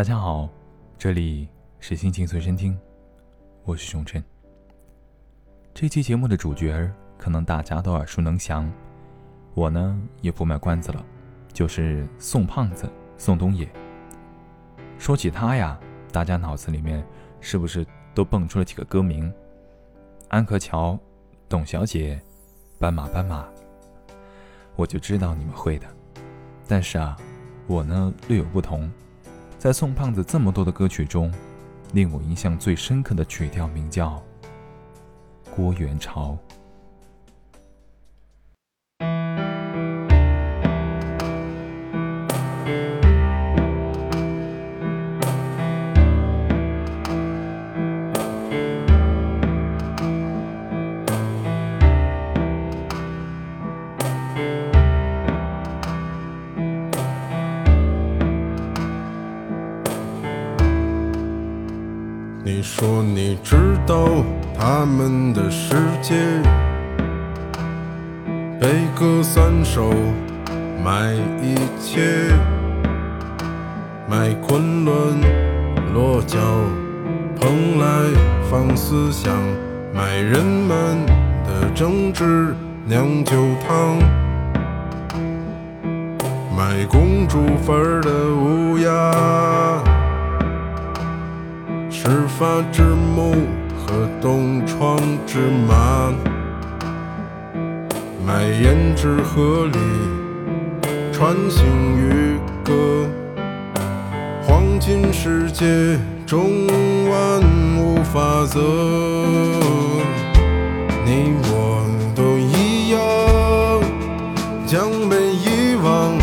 大家好，这里是心情随身听，我是熊晨。这期节目的主角可能大家都耳熟能详，我呢也不卖关子了，就是宋胖子宋冬野。说起他呀，大家脑子里面是不是都蹦出了几个歌名？安河桥、董小姐、斑马斑马。我就知道你们会的，但是啊，我呢略有不同，在宋胖子这么多的歌曲中，令我印象最深刻的曲调名叫《郭元潮》。说你知道他们的世界，悲歌三首，卖一切，卖昆仑落脚，蓬莱放思想，卖人们的政治酿酒汤，卖公主坟的乌鸦。始发之木和东窗之马，卖胭脂河里穿行渔歌，黄金世界中万物法则，你我都一样，将被遗忘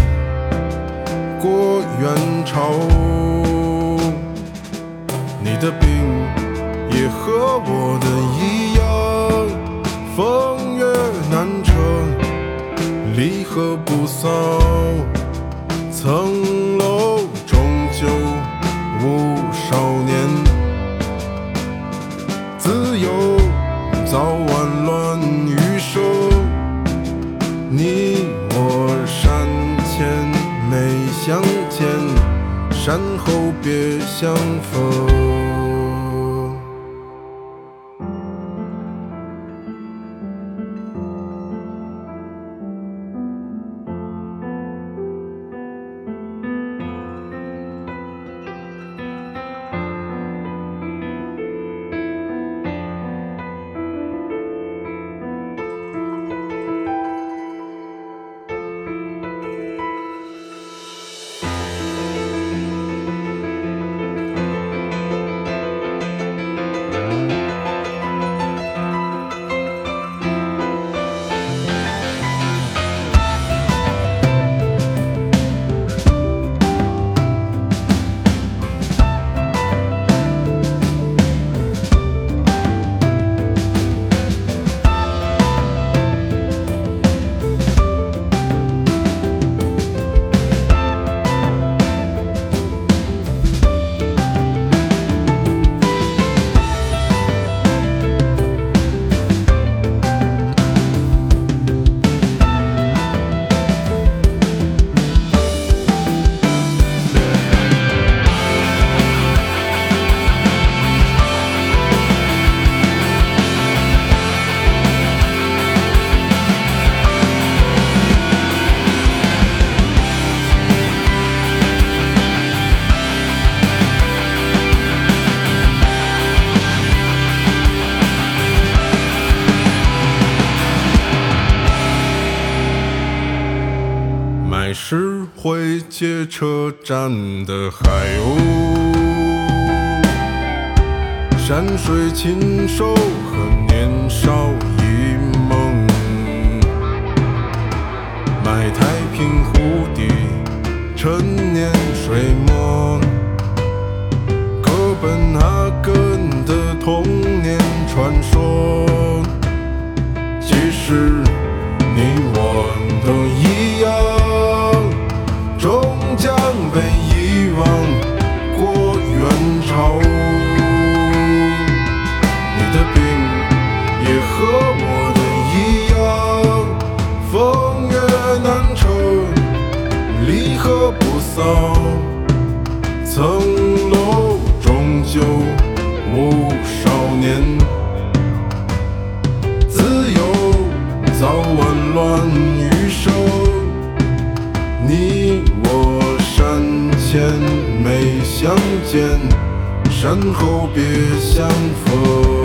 过元朝。你的病也和我的一样，风月难测，离合不骚。层楼终究无少年，自由早晚乱余生。你我山前没相见。山后别相逢。石灰街车站的海鸥，山水禽兽和年少一梦，买太平湖底陈年水墨，哥本哈根的童年传说，其实你我都一样。年，自由早晚乱余生。你我山前没相见，山后别相逢。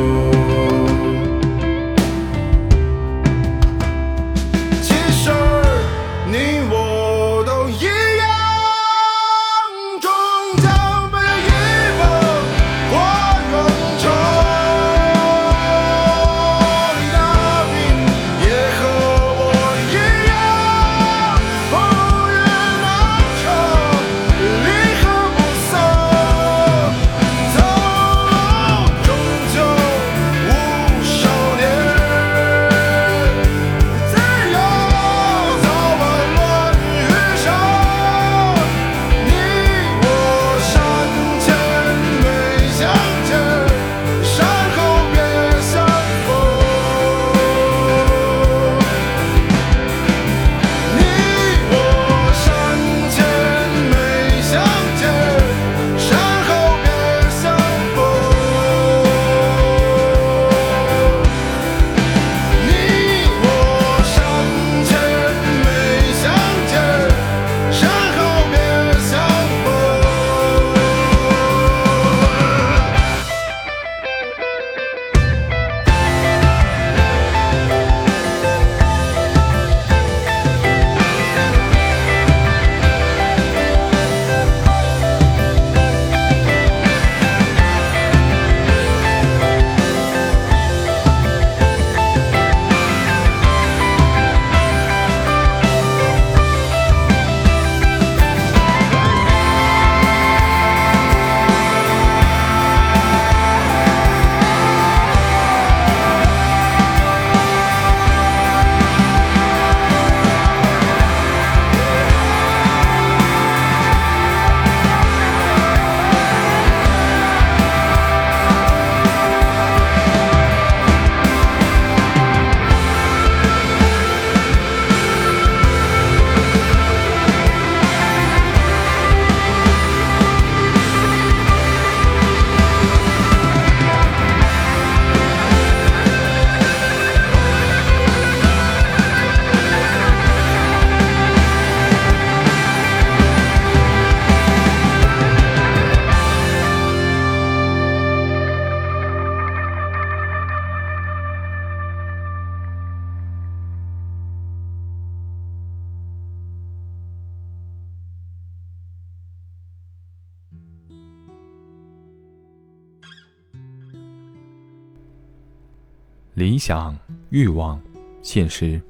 理想、欲望、现实，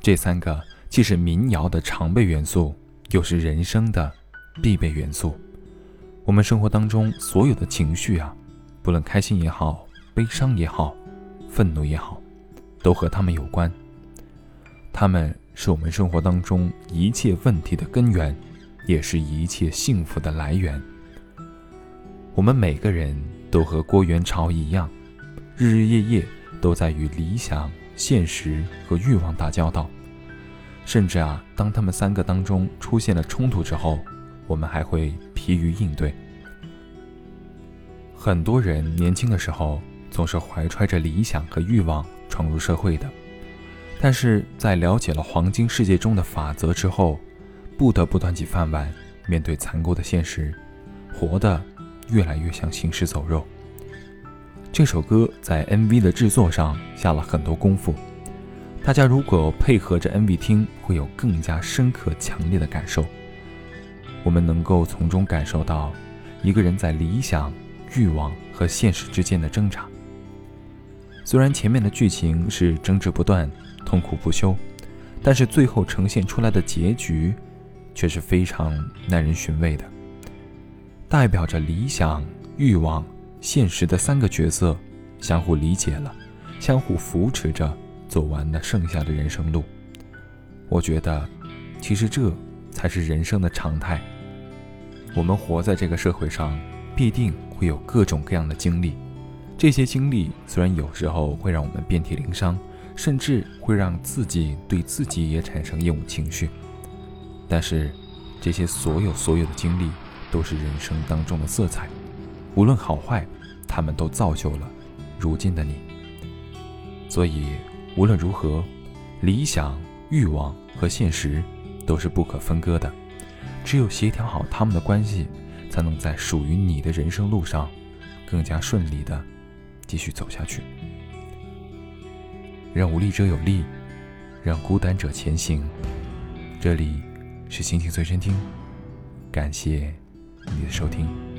这三个既是民谣的常备元素，又是人生的必备元素。我们生活当中所有的情绪啊，不论开心也好，悲伤也好，愤怒也好，都和他们有关。他们是我们生活当中一切问题的根源，也是一切幸福的来源。我们每个人都和郭元潮一样，日日夜夜都在与理想、现实和欲望打交道。甚至啊，当他们三个当中出现了冲突之后，我们还会疲于应对。很多人年轻的时候总是怀揣着理想和欲望闯入社会的，但是在了解了黄金世界中的法则之后，不得不端起饭碗，面对残酷的现实，活得越来越像行尸走肉。这首歌在 MV 的制作上下了很多功夫，大家如果配合着 MV 听，会有更加深刻、强烈的感受。我们能够从中感受到一个人在理想、欲望和现实之间的挣扎。虽然前面的剧情是争执不断、痛苦不休，但是最后呈现出来的结局却是非常耐人寻味的。代表着理想、欲望、现实的三个角色相互理解了，相互扶持着走完了剩下的人生路。我觉得，其实这才是人生的常态。我们活在这个社会上，必定会有各种各样的经历。这些经历虽然有时候会让我们遍体鳞伤，甚至会让自己对自己也产生厌恶情绪，但是这些所有所有的经历都是人生当中的色彩，无论好坏，他们都造就了如今的你。所以，无论如何，理想、欲望和现实都是不可分割的。只有协调好他们的关系，才能在属于你的人生路上更加顺利的继续走下去。让无力者有力，让孤单者前行。这里是心情随身听，感谢你的收听。